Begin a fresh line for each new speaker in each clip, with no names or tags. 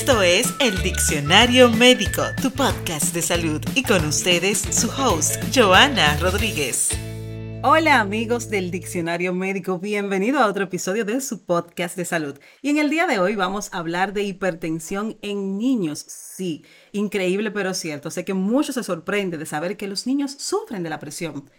Esto es El Diccionario Médico, tu podcast de salud. Y con ustedes, su host, Joana Rodríguez.
Hola amigos del Diccionario Médico, bienvenido a otro episodio de su podcast de salud. Y en el día de hoy vamos a hablar de hipertensión en niños. Sí, increíble pero cierto. Sé que muchos se sorprende de saber que los niños sufren de la presión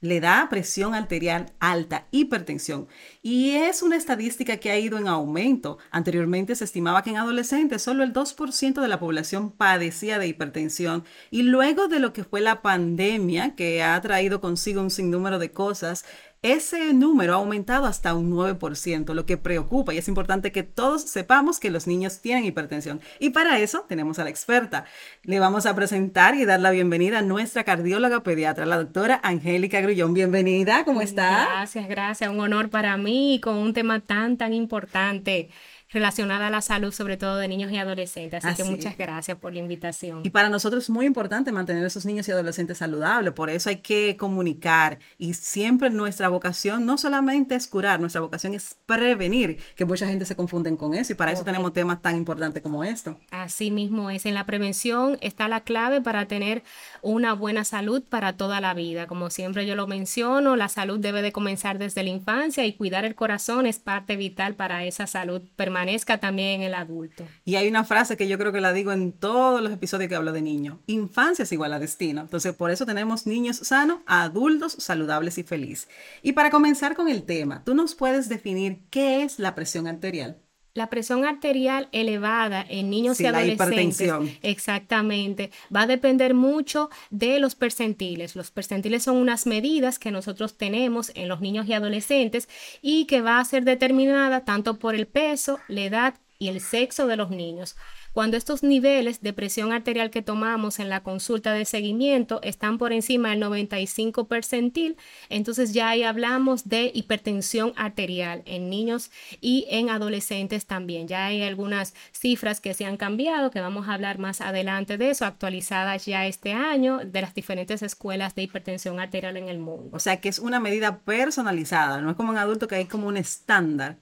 le da presión arterial alta, hipertensión. Y es una estadística que ha ido en aumento. Anteriormente se estimaba que en adolescentes solo el 2% de la población padecía de hipertensión. Y luego de lo que fue la pandemia, que ha traído consigo un sinnúmero de cosas, ese número ha aumentado hasta un 9%, lo que preocupa y es importante que todos sepamos que los niños tienen hipertensión. Y para eso tenemos a la experta. Le vamos a presentar y dar la bienvenida a nuestra cardióloga pediatra, la doctora Angélica Grullón. Bienvenida, ¿cómo está?
Gracias, gracias. Un honor para mí con un tema tan, tan importante relacionada a la salud, sobre todo de niños y adolescentes. Así, que muchas gracias por la invitación.
Y para nosotros es muy importante mantener a esos niños y adolescentes saludables, por eso hay que comunicar y siempre nuestra vocación no solamente es curar, nuestra vocación es prevenir, que mucha gente se confunden con eso y para eso tenemos temas tan importantes como esto.
Así mismo es, en la prevención está la clave para tener una buena salud para toda la vida. Como siempre yo lo menciono, la salud debe de comenzar desde la infancia y cuidar el corazón es parte vital para esa salud permanente permanezca también el adulto.
Y hay una frase que yo creo que la digo en todos los episodios que hablo de niños. Infancia es igual a destino. Entonces, por eso tenemos niños sanos, adultos saludables y felices. Y para comenzar con el tema, ¿tú nos puedes definir qué es la presión arterial?
La presión arterial elevada en niños y adolescentes, exactamente, va a depender mucho de los percentiles. Los percentiles son unas medidas que nosotros tenemos en los niños y adolescentes y que va a ser determinada tanto por el peso, la edad y el sexo de los niños. Cuando estos niveles de presión arterial que tomamos en la consulta de seguimiento están por encima del 95 percentil, entonces ya ahí hablamos de hipertensión arterial en niños y en adolescentes también. Ya hay algunas cifras que se han cambiado, que vamos a hablar más adelante de eso, actualizadas ya este año de las diferentes escuelas de hipertensión arterial en el mundo.
O sea que es una medida personalizada, no es como en adulto que hay como un estándar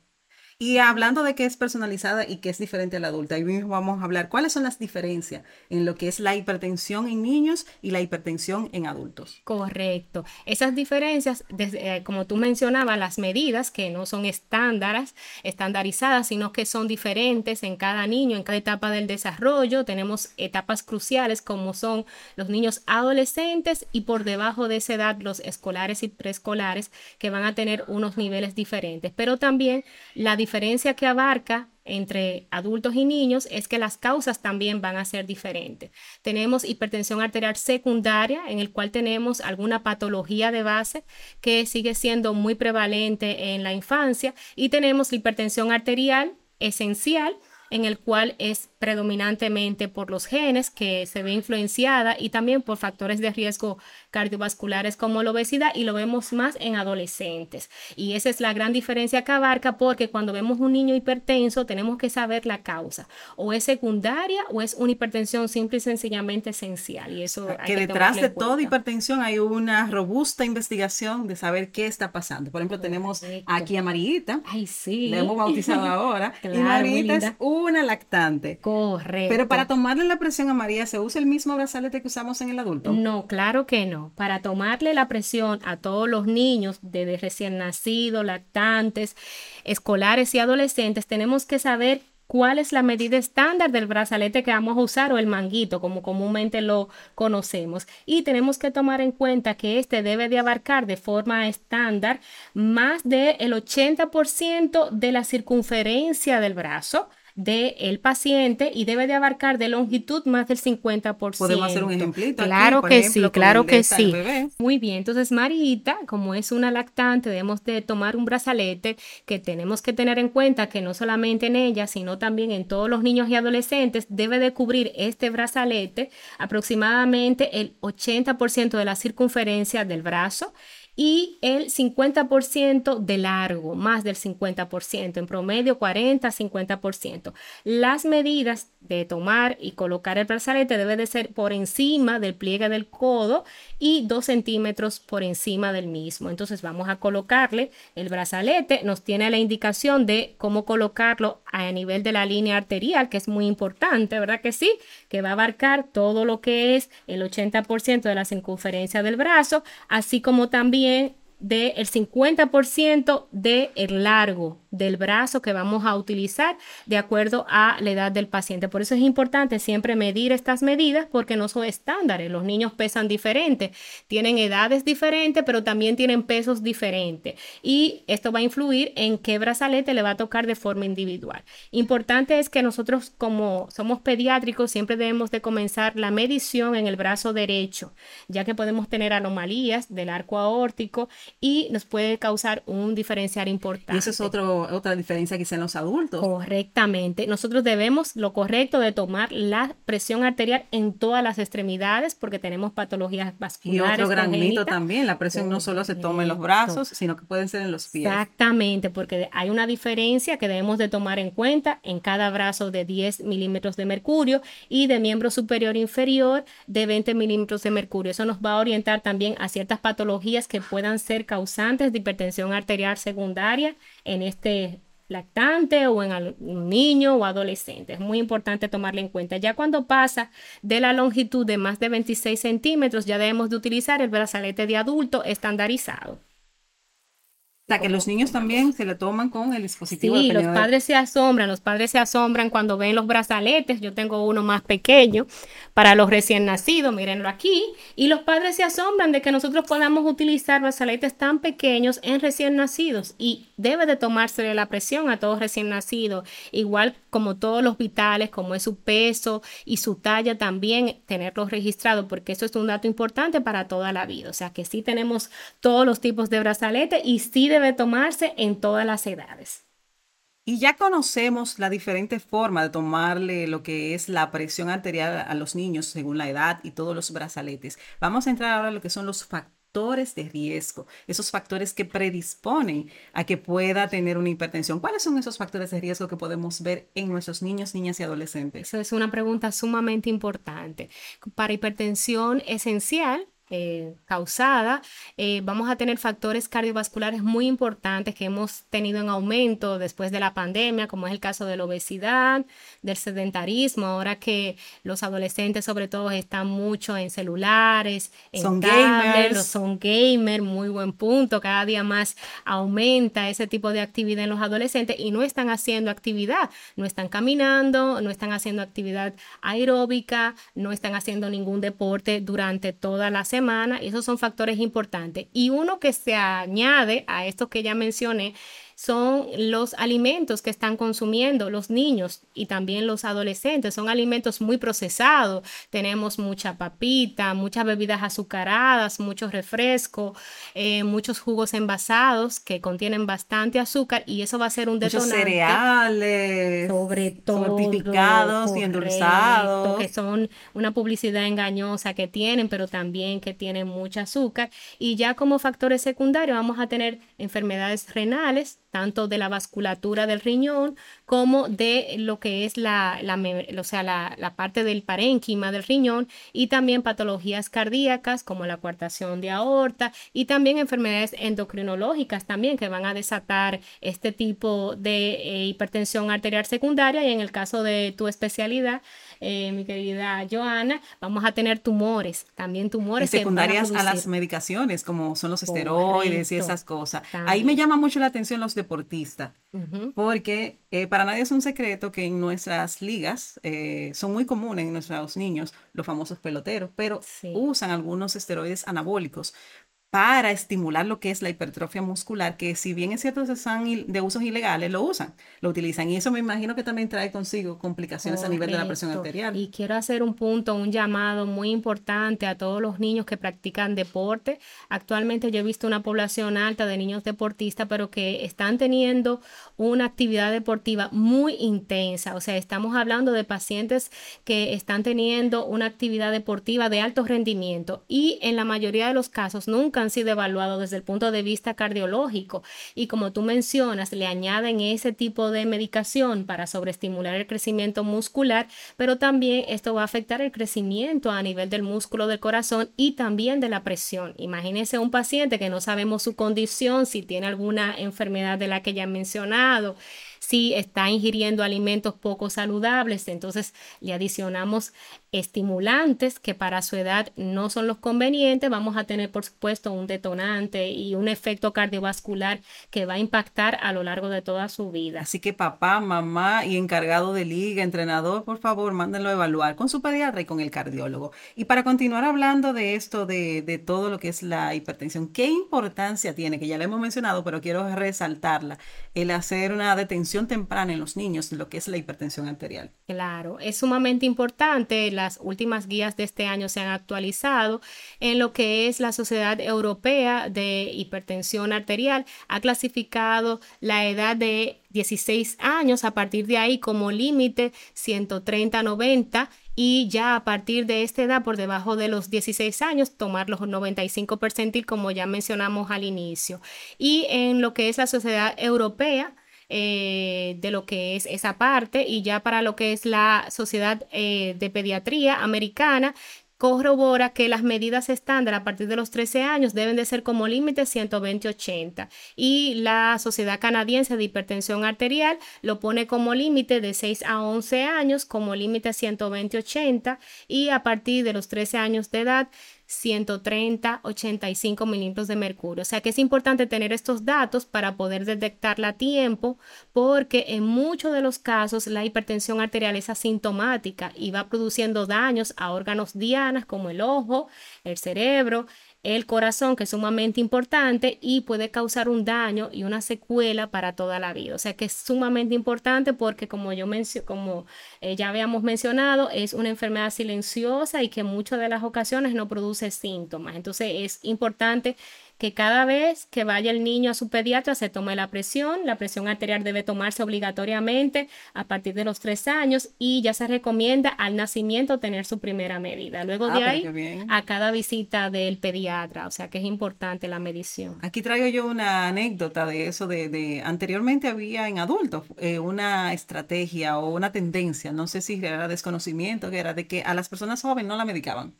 y hablando de que es personalizada y que es diferente a la adulta, ahí mismo vamos a hablar cuáles son las diferencias en lo que es la hipertensión en niños y la hipertensión en adultos.
Correcto. Esas diferencias, desde, eh, como tú mencionabas, las medidas que no son estándares, estandarizadas, sino que son diferentes en cada niño, en cada etapa del desarrollo. Tenemos etapas cruciales como son los niños adolescentes y por debajo de esa edad los escolares y preescolares que van a tener unos niveles diferentes. Pero también la diferencia diferencia que abarca entre adultos y niños es que las causas también van a ser diferentes. Tenemos hipertensión arterial secundaria, en el cual tenemos alguna patología de base que sigue siendo muy prevalente en la infancia, y tenemos hipertensión arterial esencial, en el cual es predominantemente por los genes que se ve influenciada y también por factores de riesgo cardiovasculares como la obesidad y lo vemos más en adolescentes. Y esa es la gran diferencia que abarca porque cuando vemos un niño hipertenso tenemos que saber la causa. O es secundaria o es una hipertensión simple y sencillamente esencial. Y eso
que, detrás de toda hipertensión hay una robusta investigación de saber qué está pasando. Por ejemplo, tenemos aquí a Marita.
Ay, sí.
La hemos bautizado ahora. y Marita es una lactante.
Correcto.
Pero para tomarle la presión a María, ¿se usa el mismo brazalete que usamos en el adulto?
No, claro que no. Para tomarle la presión a todos los niños, desde recién nacidos, lactantes, escolares y adolescentes, tenemos que saber cuál es la medida estándar del brazalete que vamos a usar o el manguito, como comúnmente lo conocemos. Y tenemos que tomar en cuenta que este debe de abarcar de forma estándar más del 80% de la circunferencia del brazo del paciente y debe de abarcar de longitud más del 50%.
Podemos hacer un ejemplito.
Claro que sí, claro que sí. Muy bien, entonces Marita, como es una lactante, debemos de tomar un brazalete que tenemos que tener en cuenta que no solamente en ella, sino también en todos los niños y adolescentes, debe de cubrir este brazalete aproximadamente el 80% de la circunferencia del brazo y el 50% de largo, más del 50%, en promedio 40-50%. Las medidas de tomar y colocar el brazalete debe de ser por encima del pliegue del codo y 2 centímetros por encima del mismo. Entonces vamos a colocarle el brazalete, nos tiene la indicación de cómo colocarlo a nivel de la línea arterial, que es muy importante, ¿verdad que sí? Que va a abarcar todo lo que es el 80% de la circunferencia del brazo, así como también del 50% del largo del brazo que vamos a utilizar de acuerdo a la edad del paciente. Por eso es importante siempre medir estas medidas porque no son estándares. Los niños pesan diferente, tienen edades diferentes, pero también tienen pesos diferentes. Y esto va a influir en qué brazalete le va a tocar de forma individual. Importante es que nosotros como somos pediátricos siempre debemos de comenzar la medición en el brazo derecho, ya que podemos tener anomalías del arco aórtico y nos puede causar un diferencial importante.
Y eso es otro otra diferencia quizá en los adultos.
Correctamente. Nosotros debemos lo correcto de tomar la presión arterial en todas las extremidades porque tenemos patologías vasculares.
Y otro gran mito también, la presión no solo se toma en los brazos, sino que pueden ser en los pies.
Exactamente, porque hay una diferencia que debemos de tomar en cuenta en cada brazo de 10 milímetros de mercurio y de miembro superior e inferior de 20 milímetros de mercurio. Eso nos va a orientar también a ciertas patologías que puedan ser causantes de hipertensión arterial secundaria en este lactante o en un niño o adolescente. Es muy importante tomarlo en cuenta. Ya cuando pasa de la longitud de más de 26 centímetros, ya debemos de utilizar el brazalete de adulto estandarizado.
O sea, que los niños también se le toman con el dispositivo.
Sí, los padres se asombran, los padres se asombran cuando ven los brazaletes. Yo tengo uno más pequeño para los recién nacidos, mírenlo aquí. Y los padres se asombran de que nosotros podamos utilizar brazaletes tan pequeños en recién nacidos. Y debe de tomarse la presión a todos recién nacidos, igual como todos los vitales, como es su peso y su talla también, tenerlos registrados, porque eso es un dato importante para toda la vida. O sea, que sí tenemos todos los tipos de brazaletes y sí debe tomarse en todas las edades.
Y ya conocemos la diferente forma de tomarle lo que es la presión arterial a los niños según la edad y todos los brazaletes. Vamos a entrar ahora a lo que son los factores de riesgo, esos factores que predisponen a que pueda tener una hipertensión. ¿Cuáles son esos factores de riesgo que podemos ver en nuestros niños, niñas y adolescentes?
Esa es una pregunta sumamente importante. Para hipertensión esencial, eh, causada, eh, vamos a tener factores cardiovasculares muy importantes que hemos tenido en aumento después de la pandemia, como es el caso de la obesidad, del sedentarismo, ahora que los adolescentes sobre todo están mucho en celulares, en
son gamers.
son gamers, muy buen punto, cada día más aumenta ese tipo de actividad en los adolescentes y no están haciendo actividad, no están caminando, no están haciendo actividad aeróbica, no están haciendo ningún deporte durante toda la semana semana, esos son factores importantes. Y uno que se añade a esto que ya mencioné son los alimentos que están consumiendo los niños y también los adolescentes. Son alimentos muy procesados. Tenemos mucha papita, muchas bebidas azucaradas, muchos refrescos, eh, muchos jugos envasados que contienen bastante azúcar y eso va a ser un detonante.
Muchos cereales,
sobre todo,
fortificados y endulzados.
Que son una publicidad engañosa que tienen, pero también que tienen mucho azúcar. Y ya como factores secundarios vamos a tener enfermedades renales, tanto de la vasculatura del riñón como de lo que es la, la o sea, la, la, parte del parénquima del riñón y también patologías cardíacas como la coartación de aorta y también enfermedades endocrinológicas también que van a desatar este tipo de eh, hipertensión arterial secundaria y en el caso de tu especialidad, eh, mi querida Joana, vamos a tener tumores, también tumores.
secundarias a, las medicaciones, como son los esteroides y esas cosas. Ahí me llama mucho la atención los deportistas, porque eh, para nadie es un secreto que en nuestras ligas eh, son muy comunes en nuestros niños los famosos peloteros, pero usan algunos esteroides anabólicos para estimular lo que es la hipertrofia muscular, que si bien es cierto que son de usos ilegales, lo usan, lo utilizan. Y eso me imagino que también trae consigo complicaciones a nivel de la presión arterial.
Y quiero hacer un punto, un llamado muy importante a todos los niños que practican deporte. Actualmente yo he visto una población alta de niños deportistas, pero que están teniendo una actividad deportiva muy intensa. O sea, estamos hablando de pacientes que están teniendo una actividad deportiva de alto rendimiento y en la mayoría de los casos nunca han sido evaluados desde el punto de vista cardiológico y como tú mencionas, le añaden ese tipo de medicación para sobreestimular el crecimiento muscular, pero también esto va a afectar el crecimiento a nivel del músculo del corazón y también de la presión. Imagínense un paciente que no sabemos su condición, si tiene alguna enfermedad de la que ya he mencionado, si está ingiriendo alimentos poco saludables, entonces le adicionamos estimulantes que para su edad no son los convenientes, vamos a tener por supuesto un detonante y un efecto cardiovascular que va a impactar a lo largo de toda su vida.
Así que papá, mamá y encargado de liga, entrenador, por favor, mándenlo a evaluar con su pediatra y con el cardiólogo. Y para continuar hablando de esto, de, de todo lo que es la hipertensión, ¿qué importancia tiene? Que ya le hemos mencionado, pero quiero resaltarla, el hacer una detención temprana en los niños lo que es la hipertensión arterial.
Claro, es sumamente importante la las últimas guías de este año se han actualizado en lo que es la Sociedad Europea de Hipertensión Arterial. Ha clasificado la edad de 16 años a partir de ahí como límite 130-90 y ya a partir de esta edad por debajo de los 16 años tomar los 95 percentil como ya mencionamos al inicio. Y en lo que es la Sociedad Europea eh, de lo que es esa parte. Y ya para lo que es la Sociedad eh, de Pediatría Americana corrobora que las medidas estándar a partir de los 13 años deben de ser como límite 120-80 y la Sociedad Canadiense de Hipertensión Arterial lo pone como límite de 6 a 11 años como límite 120-80 y a partir de los 13 años de edad 130, 85 milímetros de mercurio. O sea que es importante tener estos datos para poder detectarla a tiempo porque en muchos de los casos la hipertensión arterial es asintomática y va produciendo daños a órganos dianas como el ojo, el cerebro, el corazón, que es sumamente importante y puede causar un daño y una secuela para toda la vida. O sea que es sumamente importante porque como yo como eh, ya habíamos mencionado, es una enfermedad silenciosa y que en muchas de las ocasiones no produce síntomas. Entonces es importante que cada vez que vaya el niño a su pediatra se tome la presión. La presión arterial debe tomarse obligatoriamente a partir de los tres años y ya se recomienda al nacimiento tener su primera medida. Luego de ah, ahí, a cada visita del pediatra, o sea que es importante la medición.
Aquí traigo yo una anécdota de eso, de, anteriormente había en adultos eh, una estrategia o una tendencia, no sé si era desconocimiento, que era de que a las personas jóvenes no la medicaban.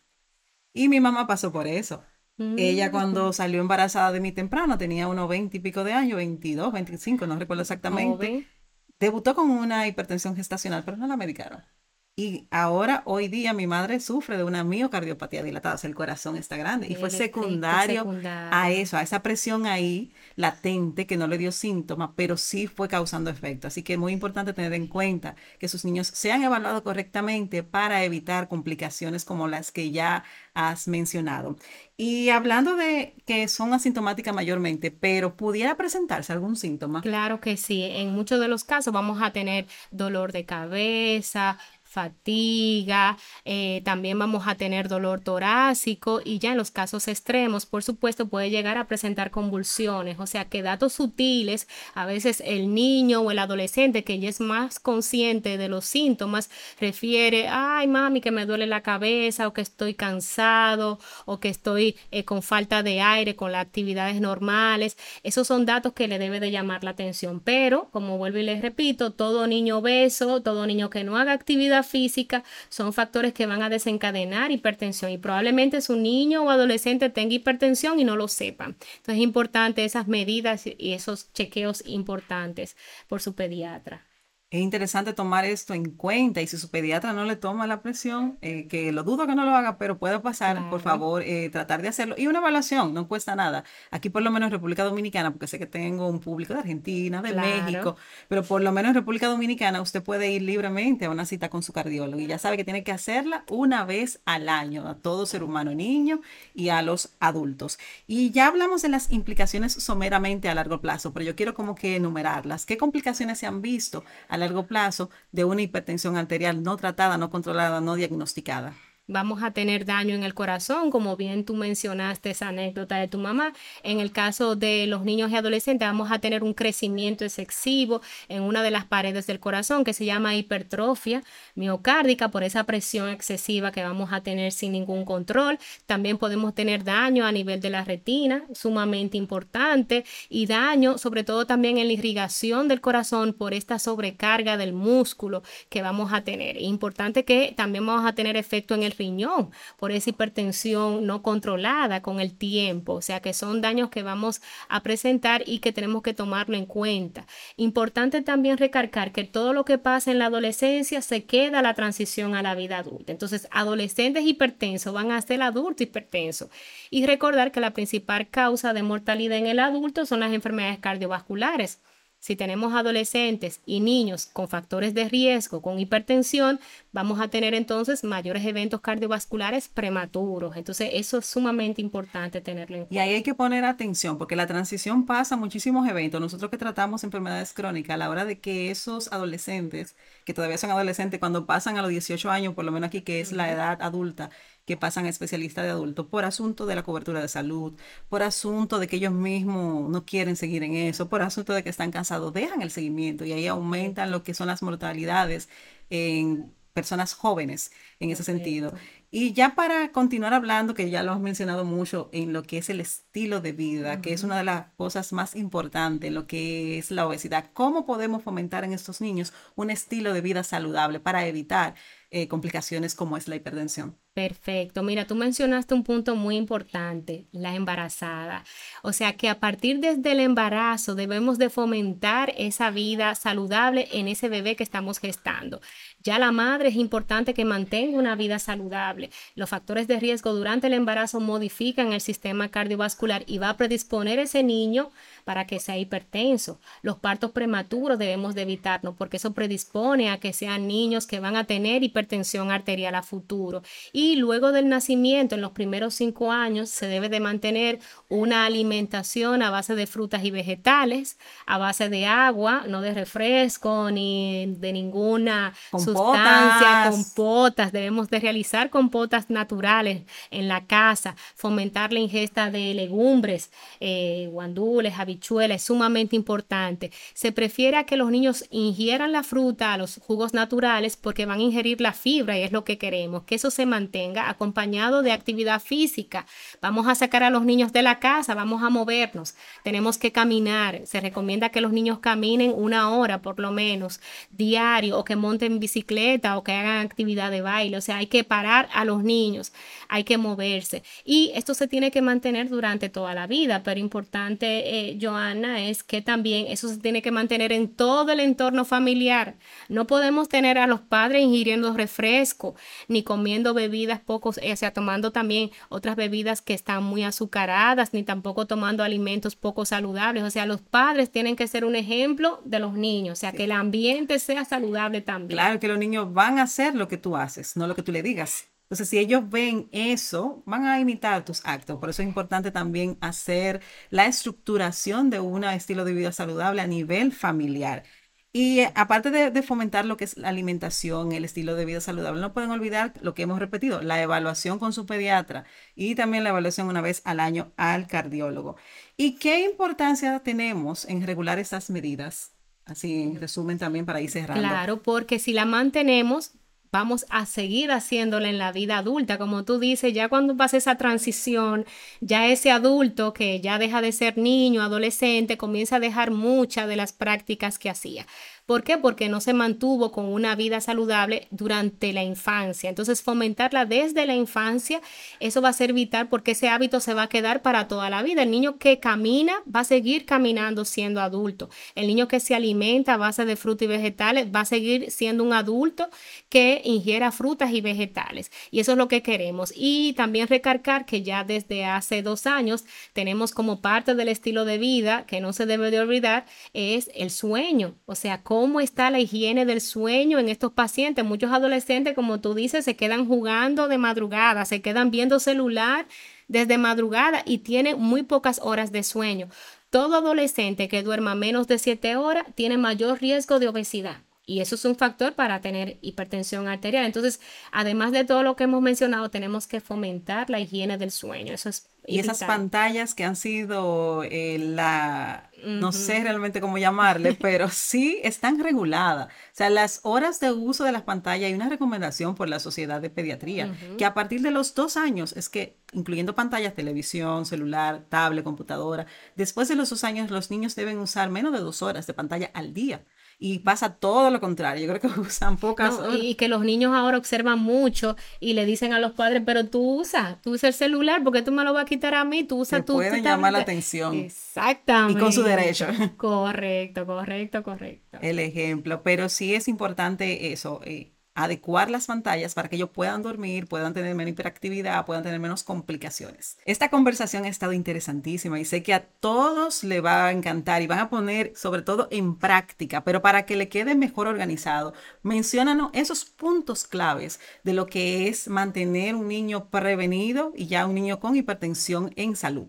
Y mi mamá pasó por eso. Ella cuando mm. salió embarazada de mí temprano, tenía unos 20 y pico de años, 22, 25, no recuerdo exactamente. Debutó con una hipertensión gestacional, pero no la medicaron. Y ahora, hoy día, mi madre sufre de una miocardiopatía dilatada, o sea, el corazón está grande. Y fue secundario, a eso, a esa presión ahí latente que no le dio síntomas, pero sí fue causando efecto. Así que es muy importante tener en cuenta que sus niños sean evaluados correctamente para evitar complicaciones como las que ya has mencionado. Y hablando de que son asintomáticas mayormente, pero pudiera presentarse algún síntoma.
Claro que sí. En muchos de los casos vamos a tener dolor de cabeza, fatiga, eh, también vamos a tener dolor torácico y ya en los casos extremos, por supuesto, puede llegar a presentar convulsiones, o sea que datos sutiles, a veces el niño o el adolescente que ya es más consciente de los síntomas, refiere, ay mami, que me duele la cabeza o que estoy cansado o que estoy eh, con falta de aire, con las actividades normales, esos son datos que le debe de llamar la atención, pero como vuelvo y les repito, todo niño obeso, todo niño que no haga actividad física son factores que van a desencadenar hipertensión y probablemente su niño o adolescente tenga hipertensión y no lo sepan. Entonces es importante esas medidas y esos chequeos importantes por su pediatra
es interesante tomar esto en cuenta y si su pediatra no le toma la presión, eh, que lo dudo que no lo haga, pero puede pasar, por favor, eh, tratar de hacerlo. Y una evaluación, no cuesta nada. Aquí por lo menos en República Dominicana, porque sé que tengo un público de Argentina, de México, pero por lo menos en República Dominicana usted puede ir libremente a una cita con su cardiólogo y ya sabe que tiene que hacerla una vez al año a todo ser humano, niño y a los adultos. Y ya hablamos de las implicaciones someramente a largo plazo, pero yo quiero como que enumerarlas. ¿Qué complicaciones se han visto? A largo plazo de una hipertensión arterial no tratada, no controlada, no diagnosticada.
Vamos a tener daño en el corazón, como bien tú mencionaste esa anécdota de tu mamá. En el caso de los niños y adolescentes, vamos a tener un crecimiento excesivo en una de las paredes del corazón que se llama hipertrofia miocárdica por esa presión excesiva que vamos a tener sin ningún control. También podemos tener daño a nivel de la retina, sumamente importante, y daño sobre todo también en la irrigación del corazón por esta sobrecarga del músculo que vamos a tener. Importante que también vamos a tener efecto en el riñón por esa hipertensión no controlada con el tiempo. O sea que son daños que vamos a presentar y que tenemos que tomarlo en cuenta. Importante también recargar que todo lo que pasa en la adolescencia se queda a la transición a la vida adulta. Entonces, adolescentes hipertensos van a ser adultos hipertensos. Y recordar que la principal causa de mortalidad en el adulto son las enfermedades cardiovasculares. Si tenemos adolescentes y niños con factores de riesgo, con hipertensión, vamos a tener entonces mayores eventos cardiovasculares prematuros. Entonces, eso es sumamente importante tenerlo en cuenta.
Y ahí hay que poner atención porque la transición pasa muchísimos eventos. Nosotros que tratamos enfermedades crónicas, a la hora de que esos adolescentes, que todavía son adolescentes, cuando pasan a los 18 años, por lo menos aquí que es la edad adulta, que pasan a especialistas de adultos por asunto de la cobertura de salud, por asunto de que ellos mismos no quieren seguir en eso, por asunto de que están cansados, dejan el seguimiento y ahí aumentan lo que son las mortalidades en personas jóvenes en ese sentido. Y ya para continuar hablando, que ya lo has mencionado mucho en lo que es el estilo de vida, que es una de las cosas más importantes, lo que es la obesidad, ¿cómo podemos fomentar en estos niños un estilo de vida saludable para evitar eh, complicaciones como es la hipertensión?
Perfecto. Mira, tú mencionaste un punto muy importante, la embarazada. O sea que a partir desde el embarazo debemos de fomentar esa vida saludable en ese bebé que estamos gestando. Ya la madre es importante que mantenga una vida saludable. Los factores de riesgo durante el embarazo modifican el sistema cardiovascular y va a predisponer ese niño para que sea hipertenso. Los partos prematuros debemos de evitarnos porque eso predispone a que sean niños que van a tener hipertensión arterial a futuro. Y luego del nacimiento, en los primeros cinco años, se debe de mantener una alimentación a base de frutas y vegetales, a base de agua, no de refresco ni de ninguna sustancia, compotas. Debemos de realizar compotas naturales en la casa, fomentar la ingesta de legumbres, eh, guandules, habichuelas, es sumamente importante. Se prefiere que los niños ingieran la fruta, los jugos naturales, porque van a ingerir la fibra y es lo que queremos, que eso se mantenga acompañado de actividad física. Vamos a sacar a los niños de la casa, vamos a movernos, tenemos que caminar. Se recomienda que los niños caminen una hora por lo menos diario o que monten bicicleta o que hagan actividad de baile. O sea, hay que parar a los niños, hay que moverse. Y esto se tiene que mantener durante toda la vida, pero importante, eh, Joana, es que también eso se tiene que mantener en todo el entorno familiar. No podemos tener a los padres ingiriendo refresco ni comiendo bebidas pocos, o sea, tomando también otras bebidas que están muy azucaradas, ni tampoco tomando alimentos poco saludables. O sea, los padres tienen que ser un ejemplo de los niños, o sea, que el ambiente sea saludable también.
Claro, que los niños van a hacer lo que tú haces, no lo que tú le digas. Entonces, si ellos ven eso, van a imitar tus actos. Por eso es importante también hacer la estructuración de un estilo de vida saludable a nivel familiar. Y eh, aparte de, fomentar lo que es la alimentación, el estilo de vida saludable, no pueden olvidar lo que hemos repetido, la evaluación con su pediatra y también la evaluación una vez al año al cardiólogo. ¿Y qué importancia tenemos en regular estas medidas? Así en resumen también para ir cerrando.
Claro, porque si la mantenemos, vamos a seguir haciéndola en la vida adulta. Como tú dices, ya cuando pasa esa transición, ya ese adulto que ya deja de ser niño, adolescente, comienza a dejar muchas de las prácticas que hacía. ¿Por qué? Porque no se mantuvo con una vida saludable durante la infancia. Entonces, fomentarla desde la infancia, eso va a ser vital porque ese hábito se va a quedar para toda la vida. El niño que camina va a seguir caminando siendo adulto. El niño que se alimenta a base de frutas y vegetales va a seguir siendo un adulto que ingiera frutas y vegetales. Y eso es lo que queremos. Y también recargar que ya desde hace dos años tenemos como parte del estilo de vida que no se debe de olvidar es el sueño. O sea, cómo está la higiene del sueño en estos pacientes. Muchos adolescentes, como tú dices, se quedan jugando de madrugada, se quedan viendo celular desde madrugada y tienen muy pocas horas de sueño. Todo adolescente que duerma menos de 7 horas tiene mayor riesgo de obesidad. y eso es un factor para tener hipertensión arterial. Entonces, además de todo lo que hemos mencionado, tenemos que fomentar la higiene del sueño. Eso es
y esas pantallas que han sido eh, la, no sé realmente cómo llamarle, pero sí están reguladas. O sea, las horas de uso de las pantallas, hay una recomendación por la Sociedad de Pediatría, que a partir de los dos años, es que, incluyendo pantallas, televisión, celular, tablet, computadora, después de los dos años los niños deben usar menos de dos horas de pantalla al día y pasa todo lo contrario. Yo creo que usan pocas
Y que los niños ahora observan mucho y le dicen a los padres, pero tú usas, tú usas el celular, porque tú me lo vas a quitar a mí? Tú usas tu...
pueden llamar la atención.
Exactamente.
Y con su derecho.
Correcto, correcto, correcto.
El ejemplo, pero sí es importante eso. Eh, adecuar las pantallas para que ellos puedan dormir, puedan tener menos hiperactividad, puedan tener menos complicaciones. Esta conversación ha estado interesantísima y sé que a todos le va a encantar y van a poner sobre todo en práctica, pero para que le quede mejor organizado, mencionanos esos puntos claves de lo que es mantener un niño prevenido y ya un niño con hipertensión en salud.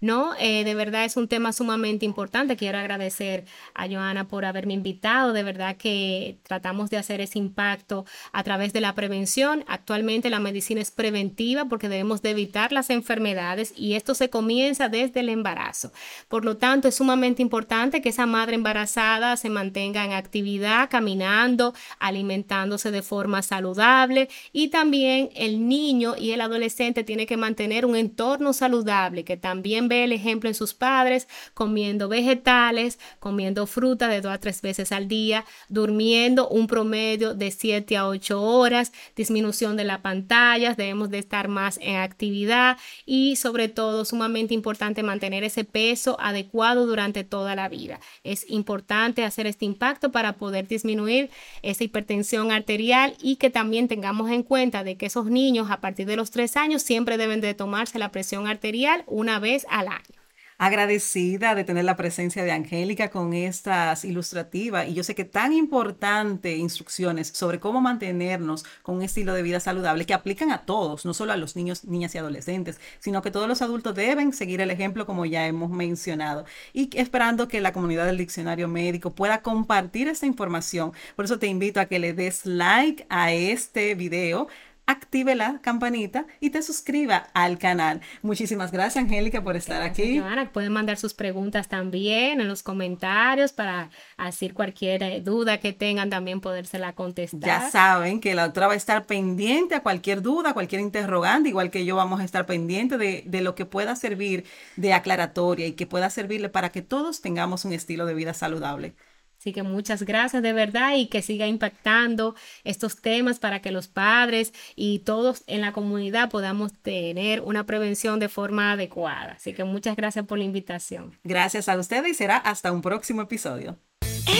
No, eh, de verdad es un tema sumamente importante. Quiero agradecer a Joana por haberme invitado. De verdad que tratamos de hacer ese impacto a través de la prevención. Actualmente la medicina es preventiva porque debemos de evitar las enfermedades y esto se comienza desde el embarazo. Por lo tanto, es sumamente importante que esa madre embarazada se mantenga en actividad, caminando, alimentándose de forma saludable y también el niño y el adolescente tiene que mantener un entorno saludable que también ve el ejemplo en sus padres, comiendo vegetales, comiendo fruta de dos a tres veces al día, durmiendo un promedio de 7 a 8 horas, disminución de las pantallas, debemos de estar más en actividad y sobre todo sumamente importante mantener ese peso adecuado durante toda la vida. Es importante hacer este impacto para poder disminuir esa hipertensión arterial y que también tengamos en cuenta de que esos niños a partir de los 3 años siempre deben de tomarse la presión arterial una vez al año.
Agradecida de tener la presencia de Angélica con estas ilustrativas y yo sé que tan importante instrucciones sobre cómo mantenernos con un estilo de vida saludable que aplican a todos, no solo a los niños, niñas y adolescentes, sino que todos los adultos deben seguir el ejemplo como ya hemos mencionado y esperando que la comunidad del diccionario médico pueda compartir esta información. Por eso te invito a que le des like a este video active la campanita y te suscriba al canal. Muchísimas gracias, Angélica, por estar aquí.
pueden mandar sus preguntas también en los comentarios para hacer cualquier eh, duda que tengan, también podérsela contestar.
Ya saben que la doctora va a estar pendiente a cualquier duda, cualquier interrogante, igual que yo vamos a estar pendiente de, de lo que pueda servir de aclaratoria y que pueda servirle para que todos tengamos un estilo de vida saludable.
Así que muchas gracias de verdad y que siga impactando estos temas para que los padres y todos en la comunidad podamos tener una prevención de forma adecuada. Así que muchas gracias por la invitación.
Gracias a ustedes y será hasta un próximo episodio.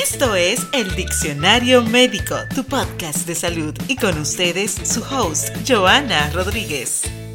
Esto es el Diccionario Médico, tu podcast de salud y con ustedes su host, Joana Rodríguez.